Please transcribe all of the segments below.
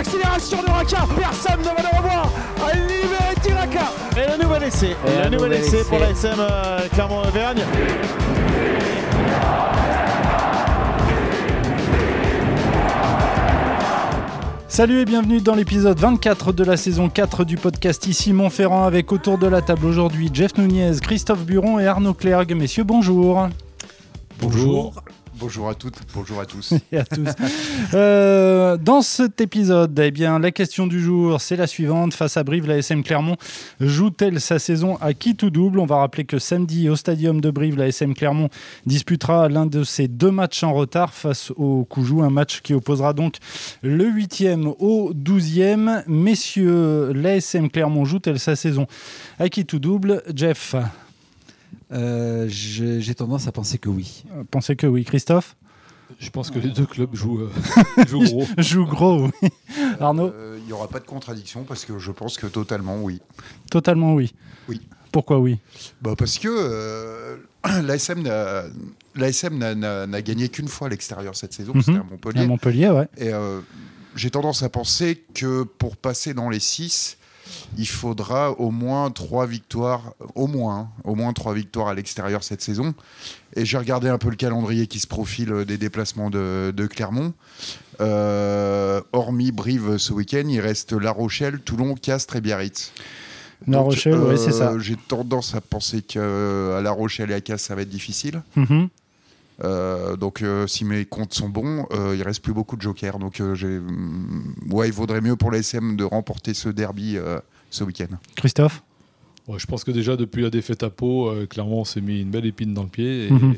l'accélération de Raka. Personne ne va le revoir. À libérer Tiraka. Et le nouvel essai. Et le un nouvel nouvel essai essai. pour la SM euh, Clermont-Auvergne. Salut et bienvenue dans l'épisode 24 de la saison 4 du podcast Ici Montferrand avec autour de la table aujourd'hui Jeff Nunez, Christophe Buron et Arnaud Clergue. Messieurs, bonjour. Bonjour. Bonjour à toutes, bonjour à tous. Euh, dans cet épisode, eh bien, la question du jour, c'est la suivante. Face à Brive, la SM Clermont joue-t-elle sa saison à qui tout double? On va rappeler que samedi, au stadium de Brive, la SM Clermont disputera l'un de ses deux matchs en retard face au Coujou, un match qui opposera donc le 8e au 12e. Messieurs, l'ASM Clermont joue-t-elle sa saison à qui tout double? Jeff, Euh, J'ai tendance à penser que oui. pensez que oui. Christophe Je pense que les deux clubs jouent, euh, jouent gros. Joue gros, oui. Arnaud Euh, Il n'y aura pas de contradiction parce que je pense que totalement oui. Totalement oui. Oui. Pourquoi oui? Bah parce que euh, l'ASM n'a gagné qu'une fois à l'extérieur cette saison, Mhm. c'était à Montpellier. À Montpellier, ouais. Et euh, j'ai tendance à penser que pour passer dans les six, il faudra au moins trois victoires, au moins, hein, au moins trois victoires à l'extérieur cette saison. Et j'ai regardé un peu le calendrier qui se profile euh, des déplacements de, de Clermont. Euh, hormis Brive ce week-end, il reste La Rochelle, Toulon, Castres et Biarritz. La Rochelle, ouais, c'est ça. euh, J'ai tendance à penser qu'à La Rochelle et à Castres, ça va être difficile. Mhm. Donc, euh, si mes comptes sont bons, euh, il reste plus beaucoup de jokers. Donc, euh, hum, ouais, il vaudrait mieux pour l'ASM de remporter ce derby euh, ce week-end. Christophe Ouais, je pense que déjà depuis la défaite à Pau, euh, clairement, on s'est mis une belle épine dans le pied. Et, Mhm.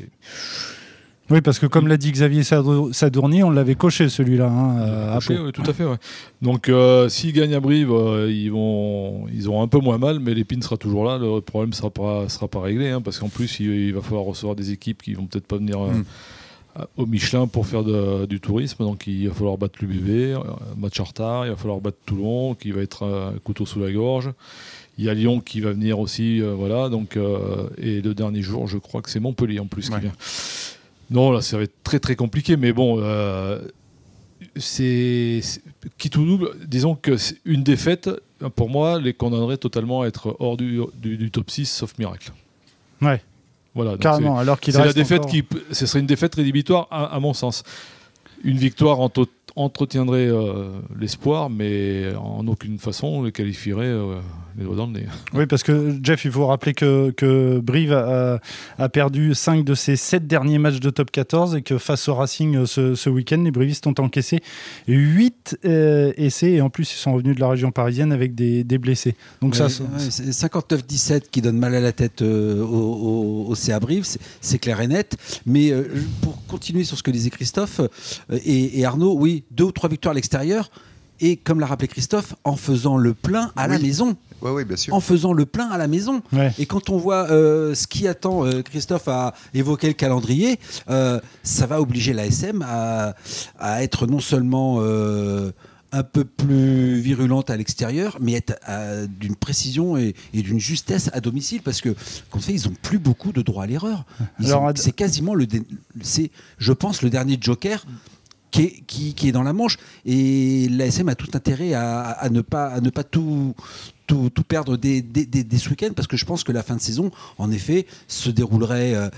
Oui, parce que comme l'a dit Xavier Sadou- Sadourny, on l'avait coché celui-là. hein, euh, Pau. ouais, tout à fait. ouais. Donc, euh, s'ils gagnent à Brive, euh, ils vont, ils auront un peu moins mal, mais l'épine sera toujours là. Le problème sera pas, sera pas réglé, hein, parce qu'en plus, il, il va falloir recevoir des équipes qui vont peut-être pas venir euh, Mm. à- au Michelin pour faire de- du tourisme. Donc, il va falloir battre euh, match en retard. Il va falloir battre Toulon, qui va être un couteau sous la gorge. Il y a Lyon qui va venir aussi, voilà. Donc, et le dernier jour, je crois que c'est Montpellier en plus Ouais. qui vient. Non, là, ça va être très très compliqué, mais bon, euh, c'est qui tout double. Disons que une défaite, pour moi, les condamnerait totalement à être hors du, du- du top 6, sauf miracle. Ouais. Voilà. Carrément, alors qu'il C'est la défaite encore- qui, ce serait une défaite rédhibitoire à, à mon sens. Une victoire ento- entretiendrait euh, l'espoir, mais en aucune façon le qualifierait euh, les doigts dans le nez. Oui, parce que Jeff, il faut rappeler que, que Brive a, a perdu 5 de ses 7 derniers matchs de top 14 et que face au Racing euh, ce, ce week-end, les Brivistes ont encaissé 8 essais et en plus ils sont revenus de la région parisienne avec des, des blessés. Donc ça, Ouais, ça- ouais, c'est 59-17 qui donne mal à la tête euh, au, au- au CA Brive, c'est- c'est clair et net. Mais euh, pour continuer sur ce que disait Christophe euh, et, et Arnaud, oui, deux ou trois victoires à l'extérieur. Et comme l'a rappelé Christophe, en faisant le plein à la maison. Oui, oui, bien sûr. En faisant le plein à la maison. Ouais. Et quand on voit euh, ce qui attend, euh, Christophe a évoqué le calendrier, euh, ça va obliger l'ASM à, à être non seulement euh, un peu plus virulente à l'extérieur, mais être d'une précision et, et d'une justesse à domicile, parce que comme ça, ils n'ont plus beaucoup de droit à l'erreur. C'est quasiment le, c'est, je pense, le dernier joker. Qui est, qui, qui est dans la manche et l'ASM a tout intérêt à, à ne pas, à ne pas tout, tout, tout perdre des ce week-end parce que je pense que la fin de saison, en effet, se déroulerait euh,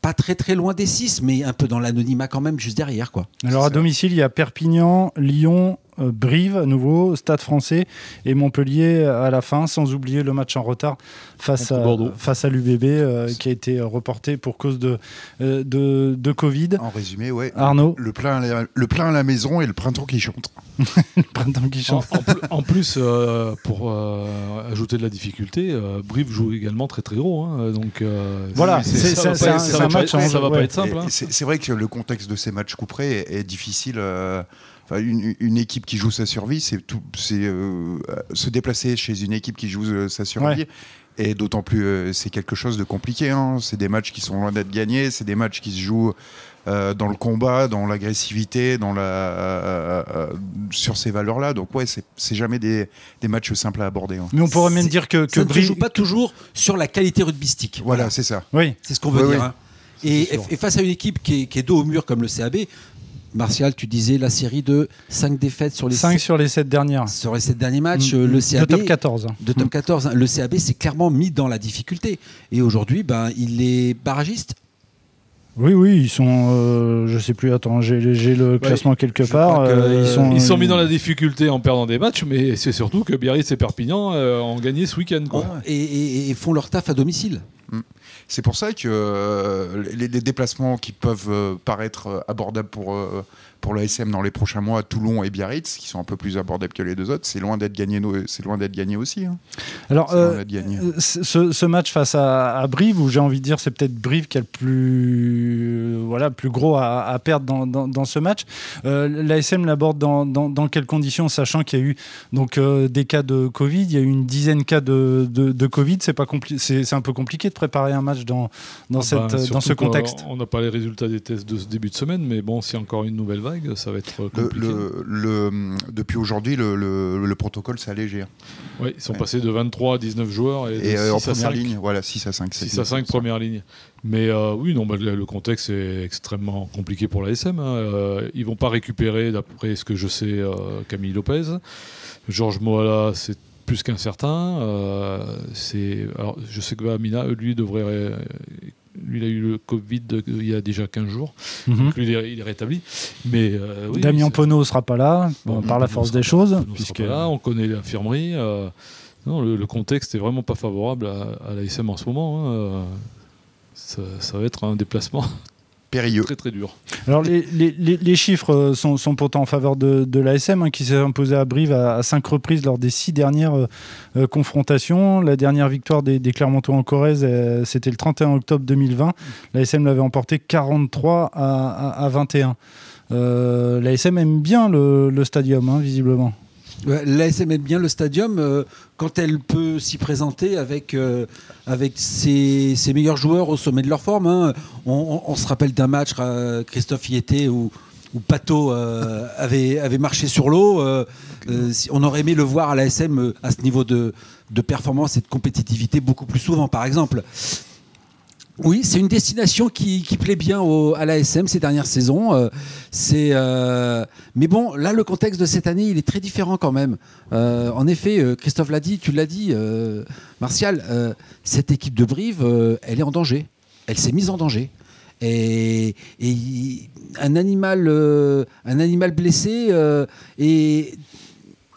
pas très très loin des 6, mais un peu dans l'anonymat quand même, juste derrière. quoi. Alors à ça. domicile, il y a Perpignan, Lyon, Brive à nouveau, Stade français et Montpellier à la fin, sans oublier le match en retard face Contre à, Bordeaux. face à l'UBB euh, qui a été reporté pour cause de, euh, de, de Covid. En résumé, ouais. Arnaud, Le plein, à la, le plein à la maison et le printemps qui chante. le printemps qui En, chante. en pl- en plus, euh, pour euh, ajouter de la difficulté, euh, Brive joue également très très gros. hein, donc, euh, Voilà, c'est- un- match Ça va pas être simple. Hein. C'est c'est vrai que le contexte de ces matchs couperés est, est difficile. Enfin, une, une équipe qui joue sa survie, c'est tout, c'est euh, se déplacer chez une équipe qui joue euh, sa survie. Et d'autant plus, euh, c'est quelque chose de compliqué. hein. C'est des matchs qui sont loin d'être gagnés. C'est des matchs qui se jouent euh, dans le combat, dans l'agressivité, dans la euh, euh, sur ces valeurs-là. Donc ouais, c'est c'est jamais des, des matchs simples à aborder. hein. Mais on pourrait même C'est- dire que, que Ça ne se Brive- joue pas toujours sur la qualité rugbystique. Voilà, c'est ça. Oui, C'est ce qu'on veut Oui, dire. oui. hein. Et face à une équipe qui est, qui est dos au mur comme le CAB, Martial, tu disais la série de 5 défaites sur les 5 sept- sur les 7 dernières. sur les 7 derniers matchs. Mm, euh, mm, le de CAB, top 14. de top 14, hein. le CAB s'est clairement mis dans la difficulté. Et aujourd'hui, ben, il est barragiste. Oui, oui, ils sont. euh, je sais plus, attends, j'ai le classement quelque part. euh, ils sont, Ils sont mis dans la difficulté en perdant des matchs, mais c'est surtout que Biarritz et Perpignan euh, ont gagné ce week-end. quoi. Et, et- et font leur taf à domicile. C'est pour ça que euh, les, déplacements qui peuvent euh, paraître euh, abordables pour, pour l'ASM dans les prochains mois, Toulon et Biarritz, qui sont un peu plus abordables que les deux autres, c'est loin d'être gagné, c'est loin d'être gagné aussi. hein. Alors, C'est euh, gagné. euh, ce, ce match face à, à Brive, où j'ai envie de dire c'est peut-être Brive qui a le plus, euh, voilà, plus gros à, à perdre dans, dans- dans ce match. Euh, L'ASM l'aborde dans, dans- dans quelles conditions, sachant qu'il y a eu donc, euh, des cas de Covid, il y a eu une dizaine de cas de, de, de Covid. C'est pas c'est c'est un peu compliqué de préparer un match dans, dans, Ah cette, bah, ce contexte. On n'a pas les résultats des tests de ce début de semaine, mais bon, s'il y a encore une nouvelle vague, ça va être Le, compliqué. le- le- depuis aujourd'hui, le, le- le protocole s'est allégé. hein. Oui, ils sont Ouais. passés de 23 à 19 joueurs et, euh, en 6 à première 5. ligne, voilà, 6 à 5. 6 à 5 première ligne. Mais euh, oui, non, bah, le, contexte est extrêmement compliqué pour l'ASM. Hein. Euh, ils vont pas récupérer, d'après ce que je sais, euh, Camille Lopez. Georges Moala, c'est plus qu'incertain. Euh, c'est, alors, je sais que Amina, lui, devrait. Lui, il a eu le Covid il y a déjà 15 jours. Mhm. Donc, lui, il est, rétabli. Mais, euh, oui, Damien Pono sera pas là, Bon, par la force des choses, puisque là, on connaît l'infirmerie. euh, le, le contexte est vraiment pas favorable à, à l'ASM en ce moment. hein. Euh, Ça, ça va être un déplacement Périlleux. très très dur. Alors les, les- les- les chiffres euh, sont, sont pourtant en faveur de, de l'ASM hein, qui s'est imposé à Brive à, à cinq reprises lors des six dernières euh, euh, confrontations. La dernière victoire des, des Clermontois en Corrèze, euh, c'était le 31 octobre 2020. L'ASM l'avait emporté 43 à, à- à 21. Euh, L'ASM aime bien le, le stadium, hein, visiblement. L'ASM aime bien le stadium euh, quand elle peut s'y présenter avec, euh, ses, meilleurs joueurs au sommet de leur forme. hein. On, se rappelle d'un match, euh, Christophe y était, où, Pato avait, marché sur l'eau. on aurait aimé le voir à l'ASM à ce niveau de performance et de compétitivité beaucoup plus souvent, par exemple. Oui, c'est une destination qui, plaît bien au- à l'ASM ces dernières saisons. Euh, euh, mais bon, là, le contexte de cette année, il est très différent quand même. Euh, en effet, Christophe l'a dit, tu l'as dit, Martial, cette équipe de Brive, elle est en danger. Elle s'est mise en danger. Et, et un, animal, un animal blessé est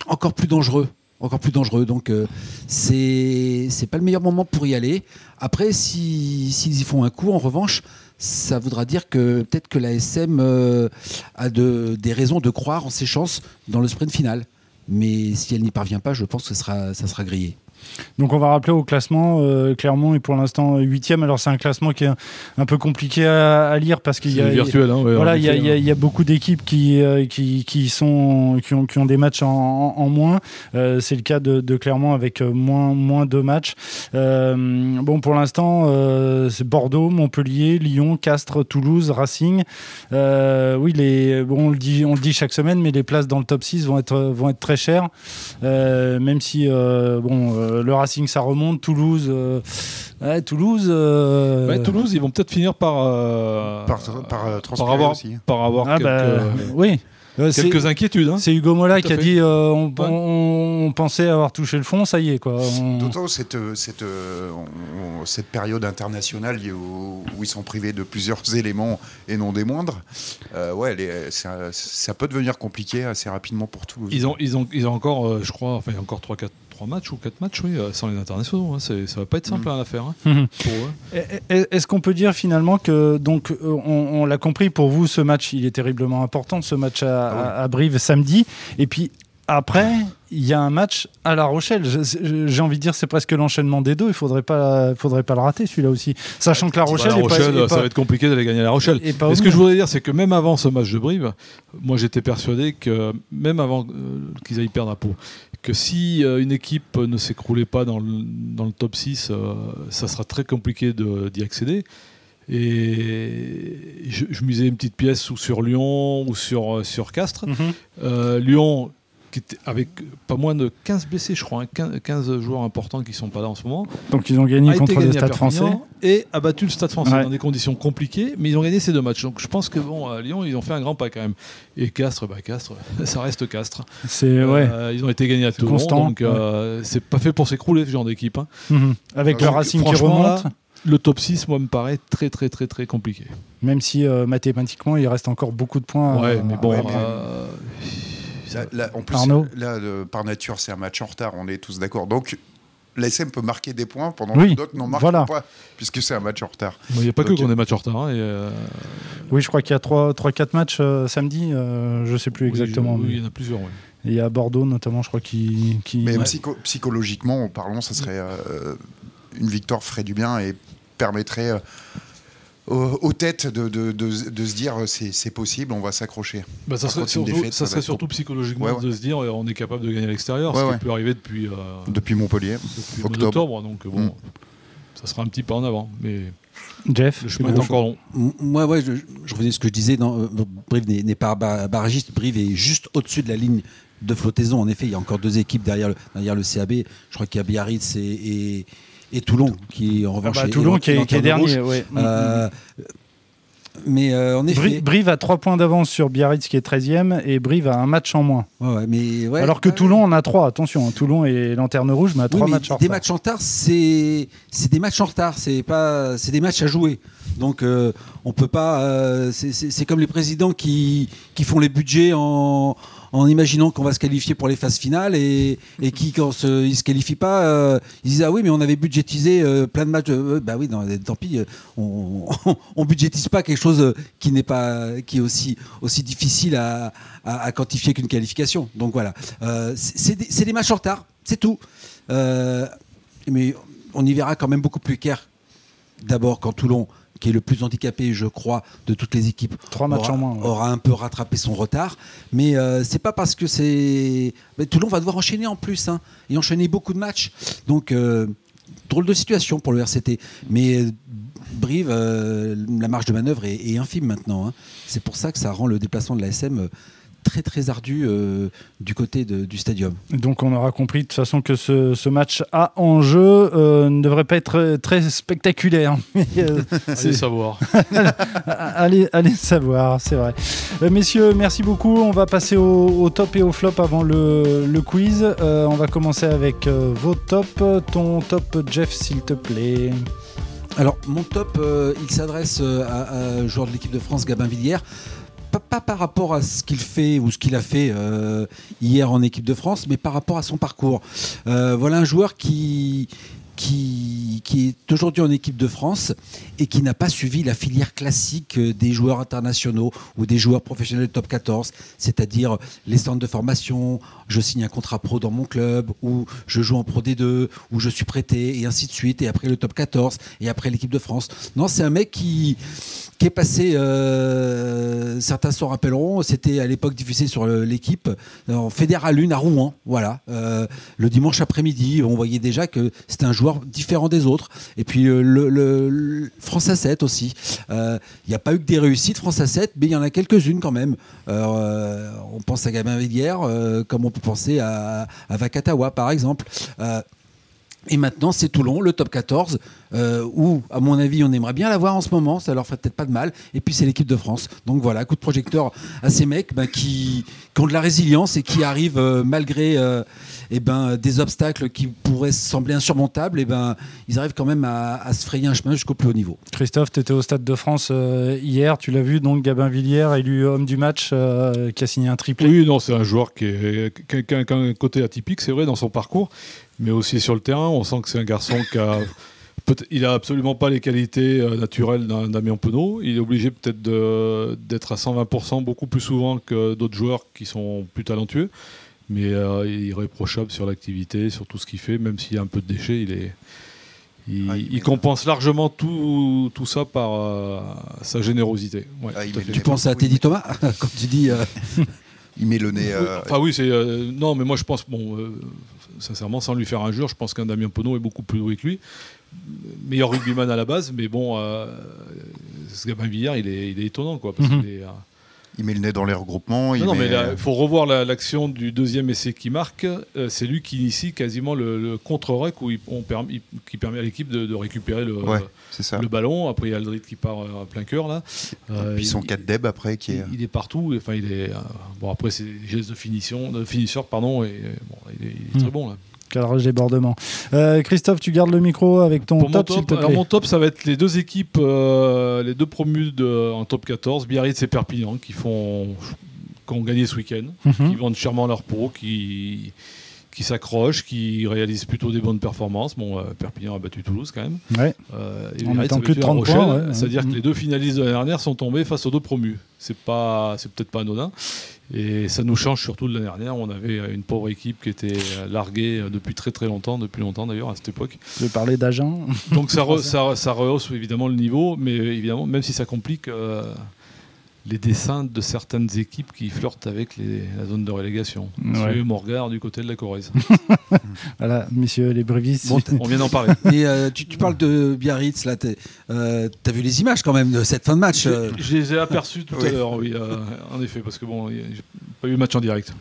encore plus dangereux. Encore plus dangereux. Donc, euh, c'est pas le meilleur moment pour y aller. Après, si- s'ils y font un coup, en revanche, ça voudra dire que peut-être que l'ASM euh, a de, des raisons de croire en ses chances dans le sprint final. Mais si elle n'y parvient pas, je pense que ce sera, ça sera grillé. Donc on va rappeler au classement, euh, Clermont est pour l'instant huitième. Alors c'est un classement qui est un, un peu compliqué à, à lire parce qu'il y a, virtuel. Hein, ouais, Voilà, il y, a- effet, il y a- il y a beaucoup d'équipes qui, euh, qui, qui, sont, qui, ont, qui ont des matchs en, en- en moins. Euh, c'est le cas de, de Clermont avec euh, moins, moins de matchs. Euh, bon, pour l'instant, euh, c'est Bordeaux, Montpellier, Lyon, Castres, Toulouse, Racing. Euh, oui, les, bon, on, le dit, on le dit chaque semaine, mais les places dans le top 6 vont être, vont être très chères. Euh, même si euh, bon, euh, le Racing, ça remonte. Toulouse, euh, ouais, Toulouse. euh, Ouais, Toulouse, ils vont peut-être finir par, euh, Par, euh, avoir, aussi. par avoir ah quelques, bah, oui. Euh, c'est- quelques inquiétudes. hein. C'est Hugo Mola qui a fait. dit euh, on, Ouais. on- on pensait avoir touché le fond, ça y est quoi. On- D'autant cette, euh, cette, euh, cette période internationale où ils sont privés de plusieurs éléments et non des moindres, euh, ouais, ça, ça peut devenir compliqué assez rapidement pour Toulouse. Ils ont, ils ont, ils ont encore, euh, je crois, enfin, encore 3, 4, 3 matchs ou 4 matchs, oui, euh, sans les internationaux. Hein. C'est- Ça va pas être simple Mm. hein, à faire hein, Mhm. Et- et- Est-ce qu'on peut dire finalement que, donc, euh, on, on l'a compris, pour vous, ce match, il est terriblement important, ce match à, Ah oui. à- à Brive samedi. Et puis après, il y a un match à La Rochelle. Je- je- J'ai envie de dire, c'est presque l'enchaînement des deux. Il faudrait pas, faudrait pas le rater celui-là aussi. Sachant que La Rochelle, Bah, la est pas- Rochelle, ça va être compliqué d'aller gagner à La Rochelle. pas Mais ce que je voudrais dire, c'est que même avant ce match de Brive, moi j'étais persuadé que, même avant euh, qu'ils aillent perdre à Pau, que si euh, une équipe ne s'écroulait pas dans le, dans le top 6, euh, ça sera très compliqué d'y accéder. Et je, je misais une petite pièce ou sur Lyon ou sur, euh, sur Castres. Mhm. Euh, Lyon, qui était avec pas moins de 15 blessés, je crois, hein, 15, 15 joueurs importants qui sont pas là en ce moment. Donc ils ont gagné contre le gagné à Stade français. et a battu le Stade français Ouais. dans des conditions compliquées, mais ils ont gagné ces deux matchs. Donc je pense que bon, à Lyon, ils ont fait un grand pas quand même. Et Castres, bah Castres, ça reste Castres. C'est ouais. Euh, ils ont été gagnés à Toulon, constant, donc euh, c'est pas fait pour s'écrouler ce genre d'équipe. hein. Mhm. Avec le Racing qui remonte, là, le top 6, moi, me paraît très très très très compliqué. même si euh, mathématiquement il reste encore beaucoup de points. ouais, mais bon. ouais, mais- Là, là, en plus, Arnaud là, le- par nature, c'est un match en retard, on est tous d'accord. Donc, l'ASM peut marquer des points pendant Oui, que d'autres n'en marquent voilà. pas, puisque c'est un match en retard. Il n'y a pas Donc, que qu'on est match en retard. hein, et, euh, Oui, je crois qu'il y a 3-4 matchs euh, samedi, euh, je sais plus oui, exactement. oui, il y en a plusieurs. ouais. Il y a Bordeaux notamment, je crois, qui. qui... Mais Ouais. psycho- psychologiquement, en parlant, ça serait euh, une victoire ferait du bien et permettrait euh, aux, aux têtes de, de- de- de se dire euh, c'est c'est possible, on va s'accrocher. Bah, ça serait, surtout, défaite, ça ça va serait être surtout psychologiquement Ouais, ouais. de se dire on est capable de gagner à l'extérieur, Ouais, ce ouais. qui peut arriver depuis, euh, Depuis Montpellier, depuis octobre. Donc bon, Mm. ça sera un petit pas en avant. Mais Jeff le chemin est encore long. Moi, ouais, je, je revenais à ce que je disais. Dans, euh, Brive n'est n'est pas bar- barragiste. Brive est juste au-dessus de la ligne de flottaison. En effet, il y a encore deux équipes derrière le, derrière le CAB. Je crois qu'il y a Biarritz et, et, et Toulon qui, en Ah revanche, bah, est- Toulon est qui est, qui dernier. ouais. Euh, mais euh, en effet. Bri- Brive a 3 points d'avance sur Biarritz qui est 13e et Brive a un match en moins. Ouais, mais ouais, Alors que Toulon en a 3, attention, hein, Toulon est lanterne rouge mais a Oui, 3 mais matchs en des retard. matchs en retard, c'est des matchs en retard, c'est pas c'est des matchs à jouer. Donc euh, on peut pas. euh, c'est comme les présidents qui qui font les budgets en en imaginant qu'on va se qualifier pour les phases finales et, qui quand se, ils se qualifient pas, euh, ils disent ah oui mais on avait budgétisé euh, plein de matchs. Euh, bah oui, tant pis, euh, on, on budgétise pas quelque chose qui n'est pas qui est aussi difficile à, quantifier qu'une qualification. Donc voilà, Euh, c'est des, des matchs en retard, c'est tout. Euh, mais on y verra quand même beaucoup plus clair. D'abord quand Toulon, qui est le plus handicapé, je crois, de toutes les équipes, Trois matchs aura, en moins, ouais. aura un peu rattrapé son retard. Mais euh, c'est pas parce que c'est. mais Toulon va devoir enchaîner en plus, hein, et enchaîner beaucoup de matchs. Donc euh, drôle de situation pour le RCT. Mais euh, Brive, euh, la marge de manœuvre est, est infime maintenant. hein. C'est pour ça que ça rend le déplacement de la SM très très ardu euh, du côté de- du stadium. Donc on aura compris de toute façon que ce, ce match à enjeu euh, ne devrait pas être très spectaculaire. Mais, euh, Allez savoir. allez, allez savoir, c'est vrai. Euh, messieurs, merci beaucoup. On va passer au, au top et au flop avant le, le quiz. Euh, on va commencer avec euh, vos tops. Ton top, Jeff, s'il te plaît. Alors, mon top, euh, il s'adresse euh, à, à un joueur de l'équipe de France, Gabin Villière. Pas, par rapport à ce qu'il fait ou ce qu'il a fait euh, hier en équipe de France, mais par rapport à son parcours. Euh, voilà un joueur qui, qui, est aujourd'hui en équipe de France et qui n'a pas suivi la filière classique euh, des joueurs internationaux ou des joueurs professionnels top 14, c'est-à-dire les centres de formation, je signe un contrat pro dans mon club, ou je joue en pro D2, ou je suis prêté, et ainsi de suite, et après le top 14, et après l'équipe de France. Non, c'est un mec qui, qui est passé, euh, certains s'en rappelleront, c'était à l'époque diffusé sur le- l'équipe, en Fédéral 1 à Rouen, voilà. Euh, le dimanche après-midi, on voyait déjà que c'était un joueur différent des autres. Et puis euh, le, le- France à 7 aussi. Euh, Il n'y a pas eu que des réussites France à 7, mais il y en a quelques-unes quand même. Euh, on pense à Gabin Villière, comme on peut penser à, à par exemple. Et maintenant, c'est Toulon, le top 14, euh, où, à mon avis, on aimerait bien l'avoir en ce moment, ça leur ferait peut-être pas de mal. Et puis, c'est l'équipe de France. Donc voilà, coup de projecteur à ces mecs bah, qui, qui ont de la résilience et qui arrivent, euh, malgré euh, eh ben, des obstacles qui pourraient sembler insurmontables, et ben, ils arrivent quand même à, à se frayer un chemin jusqu'au plus haut niveau. Christophe, tu étais au Stade de France euh, hier, tu l'as vu, donc Gabin Villière, élu homme du match, euh, qui a signé un triplé. Oui, non, c'est un joueur qui, est, a- qui a un côté atypique, c'est vrai, dans son parcours, mais aussi sur le terrain. On sent que c'est un garçon qui a. Il a absolument pas les qualités euh, naturelles d'un Damien Penaud. Il est obligé peut-être d'être à 120% beaucoup plus souvent que d'autres joueurs qui sont plus talentueux. Mais euh, il est irréprochable sur l'activité, sur tout ce qu'il fait, même s'il y a un peu de déchets, il est. Il, Ah, il il met- compense largement tout, tout ça par euh, sa générosité. Ouais, Ah, Tu penses à Oui. Teddy Thomas, quand tu dis. euh, Il met le nez. euh, Enfin oui, c'est euh, non, mais moi je pense bon, euh, sincèrement, sans lui faire injure, je pense qu'un Damien Penaud est beaucoup plus doué que lui, meilleur rugbyman à la base, mais bon, euh, ce Gabin Villard, il est, il est étonnant quoi, parce qu'il est, euh, il met le nez dans les regroupements. il Non, non, mais met- il faut revoir la- l'action du deuxième essai qui marque. Euh, c'est lui qui initie quasiment le, le contre-rec où il- on permet- il- qui permet à l'équipe de, de récupérer le, Ouais, c'est ça. le ballon. Après, il y a Aldrit qui part euh, à plein cœur là. Euh, Puis son il- 4 deb après qui est. il, il est partout. Enfin, il est euh, bon. Après, c'est des gestes de finition, de finisseur, pardon. Et bon, il est, il est très Hmm. bon là. Cadrage débordement. Euh, Christophe, tu gardes le micro avec ton Pour top, mon s'il te top, alors mon top, ça va être les deux équipes, euh, les deux promus de, en top 14, Biarritz et Perpignan, qui font, qui ont gagné ce week-end, Mhm. qui vendent chèrement leur peau, qui, qui s'accrochent, qui réalisent plutôt des bonnes performances. Bon, euh, Perpignan a battu Toulouse quand même. Ouais. Et En Biarritz mettant a plus de battu La 30 Rochelle. points, ouais. C'est-à-dire Mhm. que les deux finalistes de l'année dernière sont tombés face aux deux promus. C'est pas, c'est peut-être pas anodin. Et ça nous change surtout de l'année dernière. On avait une pauvre équipe qui était larguée depuis très très longtemps, depuis longtemps d'ailleurs à cette époque. Je parler d'agent. Donc ça, re- ça, ça rehausse évidemment le niveau, mais évidemment, même si ça complique euh, les dessins de certaines équipes qui flirtent avec les- la zone de relégation. Ouais. Suivez mon regard du côté de la Corrèze. Voilà, messieurs les brévistes. Bon, On vient d'en parler. Et euh, tu, tu parles de Biarritz, là, euh, t'as vu les images quand même de cette fin de match euh, Je, je les ai aperçus tout Oui. à l'heure, oui, euh, en effet, parce que bon, j'ai pas eu le match en direct.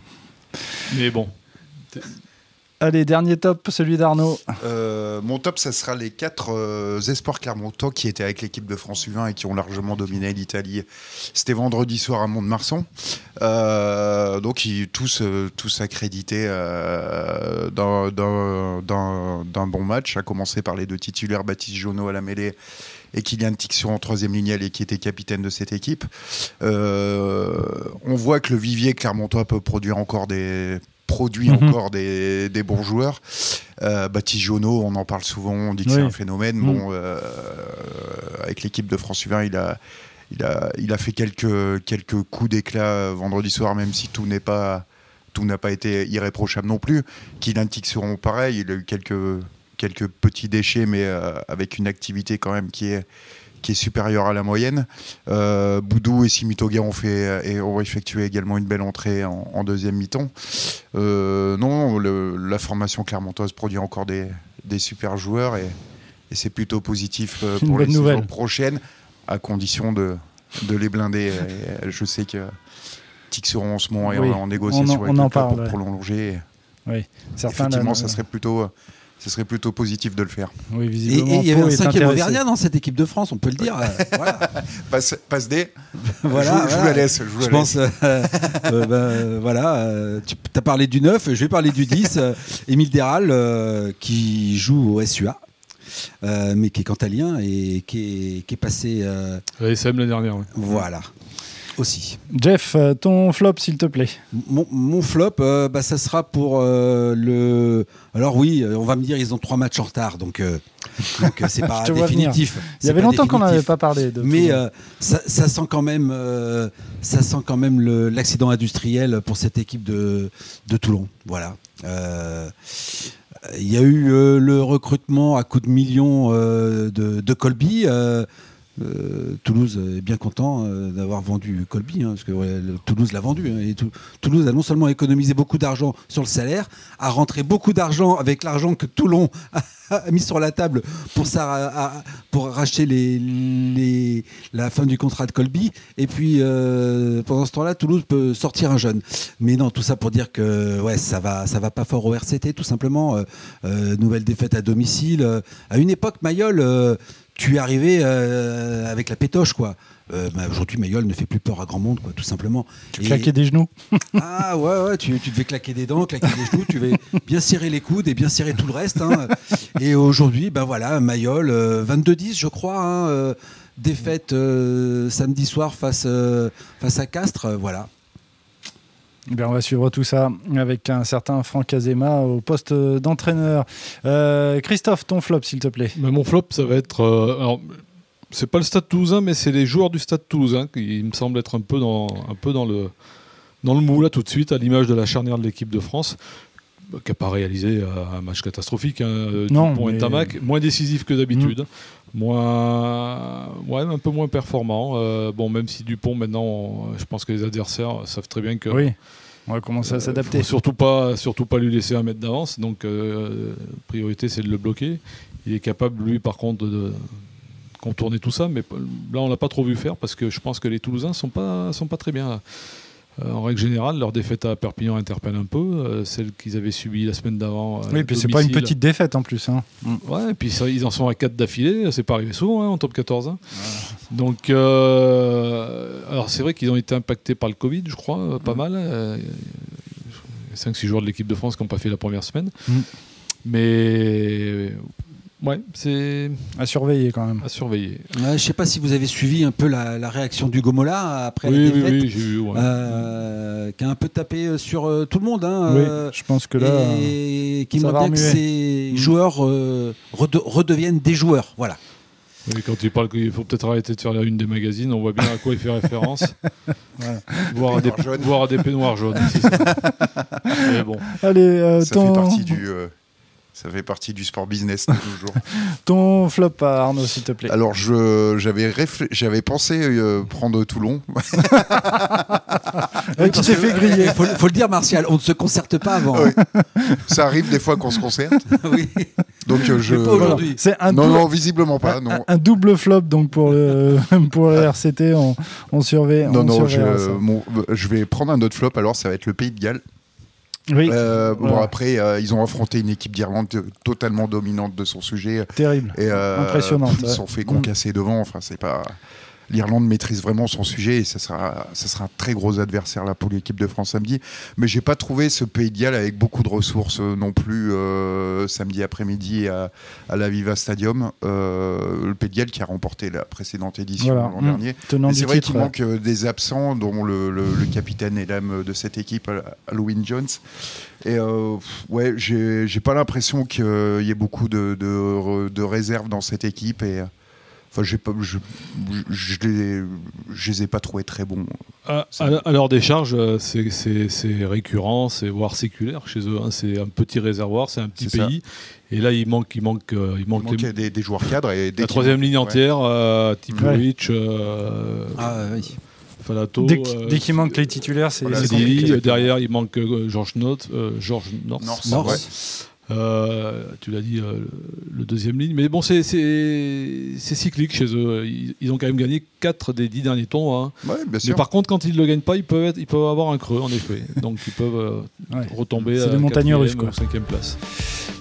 Mais bon, Allez, dernier top, celui d'Arnaud. Euh, mon top, ça sera les quatre euh, espoirs clermontois qui étaient avec l'équipe de France U20 et qui ont largement dominé l'Italie. C'était vendredi soir à Mont-de-Marsan. Euh, donc, ils, tous, tous accrédités d'un- bon match, à commencer par les deux titulaires, Baptiste Jonot à la mêlée et Kylian Tixon en troisième ligne, qui était capitaine de cette équipe. On voit que le vivier clermontois peut produire encore des produit Mhm. encore des, des bons joueurs. Euh, Baptiste Jonot, on en parle souvent, on dit que Oui. c'est un phénomène. Mhm. Bon, euh, avec l'équipe de France U20, il a, il a, il a fait quelques, quelques coups d'éclat vendredi soir, même si tout n'est pas tout n'a pas été irréprochable non plus. Kylian Tixeron, pareil, il a eu quelques, quelques petits déchets, mais euh, avec une activité quand même qui est, qui est supérieure à la moyenne. Euh, Boudou et Simitoga ont, fait, et ont effectué également une belle entrée en, en deuxième mi-temps. Euh, non, le- la formation clermontoise produit encore des, des super joueurs et, et c'est plutôt positif euh, pour les saisons prochaines, à condition de, de les blinder. Et je sais que Tixeron en ce moment Oui, en, en négociation on en- avec on en parle, pour ouais. prolonger. Certains, Effectivement, là, ça serait plutôt, ça serait plutôt positif de le faire. Oui, Et et visiblement. il y avait un cinquième. Auvergnat dans cette équipe de France, on peut le dire. euh, voilà. Passe, passe D. Voilà, je, je vous la laisse. Je, vous Je la pense, laisse. euh, euh, ben, voilà, euh, tu as parlé du 9, je vais parler du 10. euh, Émile Déral, euh, qui joue au SUA, euh, mais qui est cantalien et qui est, qui est passé. euh, la SM l'année dernière. ouais. voilà, aussi. Jeff, euh, ton flop, s'il te plaît. Mon, mon flop, euh, bah, ça sera pour euh, le. Alors, oui, on va me dire, ils ont trois matchs en retard, donc euh, c'est pas définitif. Il y avait longtemps qu'on n'avait pas parlé de. Mais euh, ça, ça sent quand même, euh, ça sent quand même l'accident industriel pour cette équipe de, de Toulon. Voilà. Euh, Il y a eu euh, le recrutement à coups de millions euh, de, de Colby. Euh, Toulouse est bien content euh, d'avoir vendu Colby, hein, parce que Toulouse l'a vendu. hein, et Tou- Toulouse a non seulement économisé beaucoup d'argent sur le salaire, a rentré beaucoup d'argent avec l'argent que Toulon a mis sur la table pour, ça, racheter la fin du contrat de Colby. Et puis, euh, pendant ce temps-là, Toulouse peut sortir un jeune. Mais non, tout ça pour dire que ouais, ça va, ça va pas fort au RCT, tout simplement. Euh, euh, nouvelle défaite à domicile. À une époque, Mayol, tu es arrivé avec la pétoche, quoi. Euh, bah, Aujourd'hui, Mayol ne fait plus peur à grand monde, quoi, tout simplement. Tu Et- claquais des genoux. ah ouais, ouais tu, tu devais claquer des dents, claquer des genoux, tu devais bien serrer les coudes et bien serrer tout le reste. hein. Et aujourd'hui, ben voilà, Mayol, euh, 22-10 je crois, hein, euh, défaite euh, samedi soir face, euh, face à Castres, euh, voilà. Eh bien, on va suivre tout ça avec un certain Franck Azema au poste d'entraîneur. Euh, Christophe, ton flop, s'il te plaît. Mais mon flop, ça va être. euh, alors, c'est pas le Stade Toulousain, mais c'est les joueurs du Stade Toulousain qui me semblent être un peu dans, un peu dans le dans le mou là tout de suite, à l'image de la charnière de l'équipe de France, qui n'a pas réalisé euh, un match catastrophique. Hein, euh, Non, Dupont et mais- Tamac, moins décisif que d'habitude, moins, ouais, un peu moins performant. Euh, bon, même si Dupont maintenant, on- je pense que les adversaires savent très bien que Oui, on va commencer à s'adapter. surtout pas, surtout pas lui laisser un mètre d'avance. Donc, euh, priorité, c'est de le bloquer. Il est capable, lui, par contre, de contourner tout ça. Mais là, on l'a pas trop vu faire parce que je pense que les Toulousains sont pas sont pas très bien. Euh, en règle générale, leur défaite à Perpignan interpelle un peu. euh, celle qu'ils avaient subie la semaine d'avant. à Oui, puis c'est pas une petite défaite en plus. hein. Ouais, et puis ça, ils en sont à 4 d'affilée, c'est pas arrivé souvent hein, en top 14. hein. Donc, euh, alors c'est vrai qu'ils ont été impactés par le Covid, je crois, euh, pas mal. Euh, 5-6 joueurs de l'équipe de France qui n'ont pas fait la première semaine. Mm. Mais ouais, c'est À surveiller quand même. à surveiller. Ouais, je sais pas si vous avez suivi un peu la, la réaction du Gomola après Oui, la oui, défaite, oui, j'ai vu. ouais. euh, qui a un peu tapé sur euh, tout le monde. hein, Oui, euh, je pense que là. euh, et qui montre bien que ces Mm. joueurs euh, rede- redeviennent des joueurs. Voilà. Oui, quand il parle qu'il faut peut-être arrêter de faire la une des magazines, on voit bien à quoi il fait référence. Voilà. Voir, à des, voir à des peignoirs jaunes. c'est ça. Mais bon. Allez, euh, Ça ton, fait partie du. euh, ça fait partie du sport business de nos jours. ton flop à Arnaud, s'il te plaît. Alors, je- j'avais pensé euh, prendre Toulon. Ouais, tu t'es fait griller. Il faut, faut le dire, Martial, on ne se concerte pas avant. Oui. Ça arrive des fois qu'on se concerte. Oui. Donc, euh, je. Mais pas aujourd'hui. C'est un, Non, visiblement pas. un- Non, un double flop donc pour le, pour le RCT. On, on surveille. non, on non mon- je vais prendre un autre flop. Alors, ça va être le Pays de Galles. Oui, Euh, Bon, Voilà. après, euh, ils ont affronté une équipe d'Irlande totalement dominante de son sujet. terrible. Et, euh, Impressionnante, Ils ouais. se sont fait Mm. concasser devant. Enfin, c'est pas. L'Irlande maîtrise vraiment son sujet et ça sera, ça sera un très gros adversaire là pour l'équipe de France samedi. Mais j'ai pas trouvé ce Pays de Galles avec beaucoup de ressources euh, non plus euh, samedi après-midi à, à la Viva Stadium. Euh, le Pays de Galles qui a remporté la précédente édition Voilà. l'an dernier. Du c'est vrai qu'il manque des absents, dont le, le- le capitaine et l'âme de cette équipe, Hal- Halloween Jones. Et euh, ouais, j'ai j'ai pas l'impression qu'il y ait beaucoup de, de, de réserves dans cette équipe. Et enfin, j'ai pas, je, je, je les, je les ai pas trouvés très bons. À, à, à leur décharge, c'est- c'est c'est récurrent, c'est voire séculaire chez eux. hein. C'est un petit réservoir, c'est un petit C'est ça. pays. Et là, il manque, il manque, euh, il Il manque les- des, des joueurs cadres et dès la troisième ligne ouais. entière. Euh, Tipovic, euh, Ah, oui. Falato. Dès qu'- dès qu'il manque les titulaires, c'est voilà. Derrière, il manque euh, Georges North, euh, Georges North. North, North. ouais. Euh, tu l'as dit, euh, le deuxième ligne. Mais bon, c'est- cyclique chez eux. Ils, ils ont quand même gagné 4 des 10 derniers tours. hein. Ouais, bien Mais par contre, quand ils ne le gagnent pas, ils peuvent, être- ils peuvent avoir un creux, en effet. Donc ils peuvent euh, Ouais. retomber à ou cinquième place.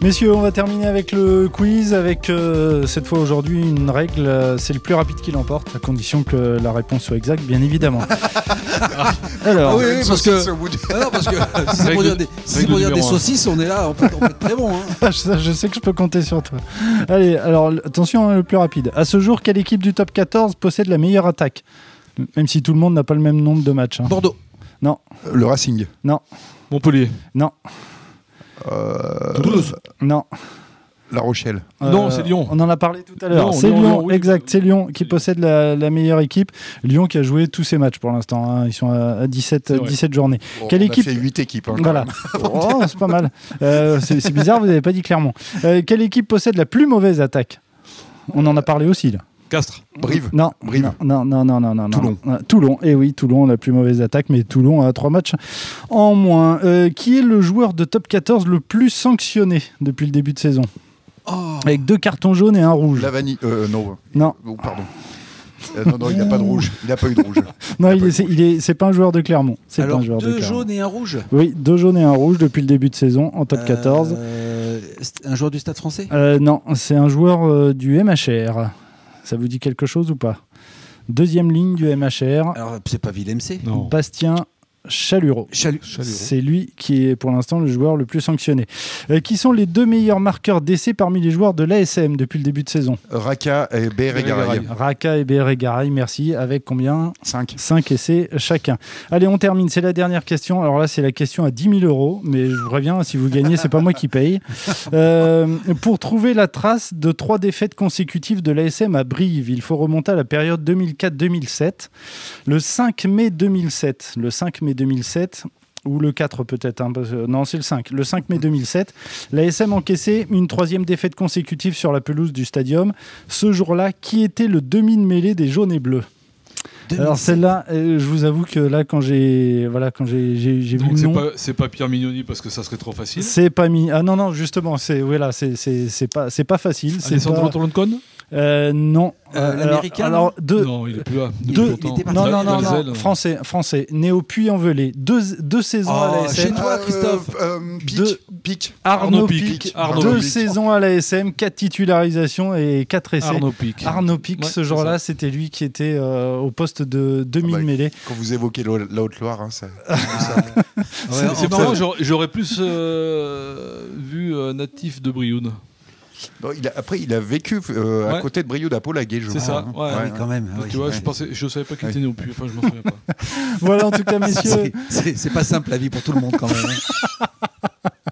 Messieurs, on va terminer avec le quiz, avec euh, cette fois aujourd'hui une règle, euh, c'est le plus rapide qui l'emporte, à condition que la réponse soit exacte, bien évidemment. Alors, oui, oui, Une parce que- saucisse au bout du- Ah non, parce que si c'est pour dire des, si pour dire saucisses, on est là, on peut, on peut être très bon. hein. je, je sais que je peux compter sur toi. Allez, alors attention, hein, le plus rapide. À ce jour, quelle équipe du top 14 possède la meilleure attaque? Même si tout le monde n'a pas le même nombre de matchs. hein. Bordeaux. Le Racing. Montpellier. Non, Euh, Toulouse. non. La Rochelle. Non, c'est Lyon. On en a parlé tout à l'heure. Non, C'est Lyon, Lyon, Lyon, oui. exact. C'est Lyon qui possède la, la meilleure équipe. Lyon qui a joué tous ses matchs pour l'instant. hein. Ils sont à, à 17, C'est vrai. 17 journées. Bon, Quelle on équipe a fait 8 équipes. hein, Voilà. Oh, c'est pas mal. Euh, c'est c'est bizarre, vous n'avez pas dit clairement. Euh, quelle équipe possède la plus mauvaise attaque? On en a parlé aussi là. Castres. Brive. Non, Brive. non, non, non, non, non, non. Toulon. Euh, Toulon. Et oui, Toulon, la plus mauvaise attaque, mais Toulon a trois matchs en moins. Euh, qui est le joueur de top 14 le plus sanctionné depuis le début de saison Oh. Avec deux cartons jaunes et un rouge. Lavani. Euh, non. Non, Oh, pardon. Euh, non, non, il n'a pas de rouge. Il n'a pas eu de rouge. non, Il est, c'est, de il est- c'est pas un joueur de Clermont. C'est un joueur de deux Clermont. jaunes et un rouge. Oui, deux jaunes et un rouge depuis le début de saison en top 14. Euh, c'est un joueur du Stade français? Euh, non, c'est un joueur euh, du MHR. Ça vous dit quelque chose ou pas? Deuxième ligne du MHR, Alors, c'est pas Villemc. Non. Bastien Chalut. C'est lui qui est pour l'instant le joueur le plus sanctionné. Euh, qui sont les deux meilleurs marqueurs d'essai parmi les joueurs de l'ASM depuis le début de saison Raka et Bérégaray. Raka et Béré Garay, merci. Avec combien 5. 5 essais chacun. Allez, on termine. C'est la dernière question. Alors là, c'est la question à 10 000 euros. Mais je vous préviens, si vous gagnez, c'est pas moi qui paye. Euh, pour trouver la trace de trois défaites consécutives de l'ASM à Brive, il faut remonter à la période 2004-2007. Le 5 mai 2007. Le 5 mai 2007 ou le 4 peut-être, hein, non c'est le 5, le 5 mai 2007, l'ASM encaissait une troisième défaite consécutive sur la pelouse du stadium. Ce jour-là, qui était le demi-mêlée des jaunes et bleus? Alors 2007. celle-là, euh, je vous avoue que là, quand j'ai voilà, quand j'ai vu Donc le c'est nom, pas, c'est pas Pierre Mignoni parce que ça serait trop facile? c'est pas mis. Ah non non, justement, c'est voilà, c'est c'est c'est pas c'est pas facile. C'est pas... Toloncone Euh, non. Euh, Euh, alors- l'américain, Alors, deux. Non, il est plus là. Deux- était. Non, non, non. Français, français. Né au Puy-en-Velay. Deux, deux saisons à la chez SM. toi, Christophe. Euh, euh, Pic, Deux- Pic. Arnaud Arnaud Pic. Pic. Arnaud Deux Pic. saisons à la SM, quatre titularisations et quatre essais. Arnaud Pic. Arnaud Pic, Ouais, ce jour-là, c'était lui qui était euh, au poste de 2000 Ah bah, mêlées. Quand vous évoquez la Haute-Loire, hein, ça. C'est marrant, j'aurais- plus euh, vu euh, natif de Brioude. Bon, il a- après, il a vécu euh, à côté de Brioude à Polaguet, je C'est crois, ça, hein. ouais. Ah oui, quand même. ah oui. tu vois, je pensais, je savais pas qu'il était né au. Enfin, je m'en souviens pas. Voilà, en tout cas, messieurs. C'est- C'est c'est pas simple la vie pour tout le monde quand même. hein.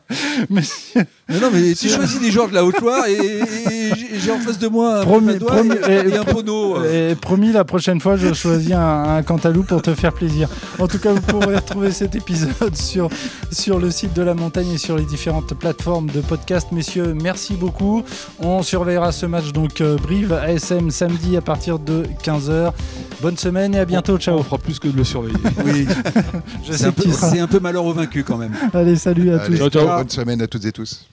messieurs Mais non, mais tu choisis des joueurs de la Haute-Loire et, et j'ai- en face de moi un Promis- et, et- et un Pono. Et promis, la prochaine fois, je choisis un, un Cantalou pour te faire plaisir. En tout cas, vous pourrez retrouver cet épisode sur, sur le site de la montagne et sur les différentes plateformes de podcast. Messieurs, merci beaucoup. On surveillera ce match, donc euh, Brive ASM samedi à partir de 15h. Bonne semaine et à bientôt. Ciao. On fera plus que de le surveiller. Oui, c'est un, peu- un peu malheureux vaincu quand même. Allez, salut à Allez, tous. Ciao, ciao. Bonne semaine à toutes et tous.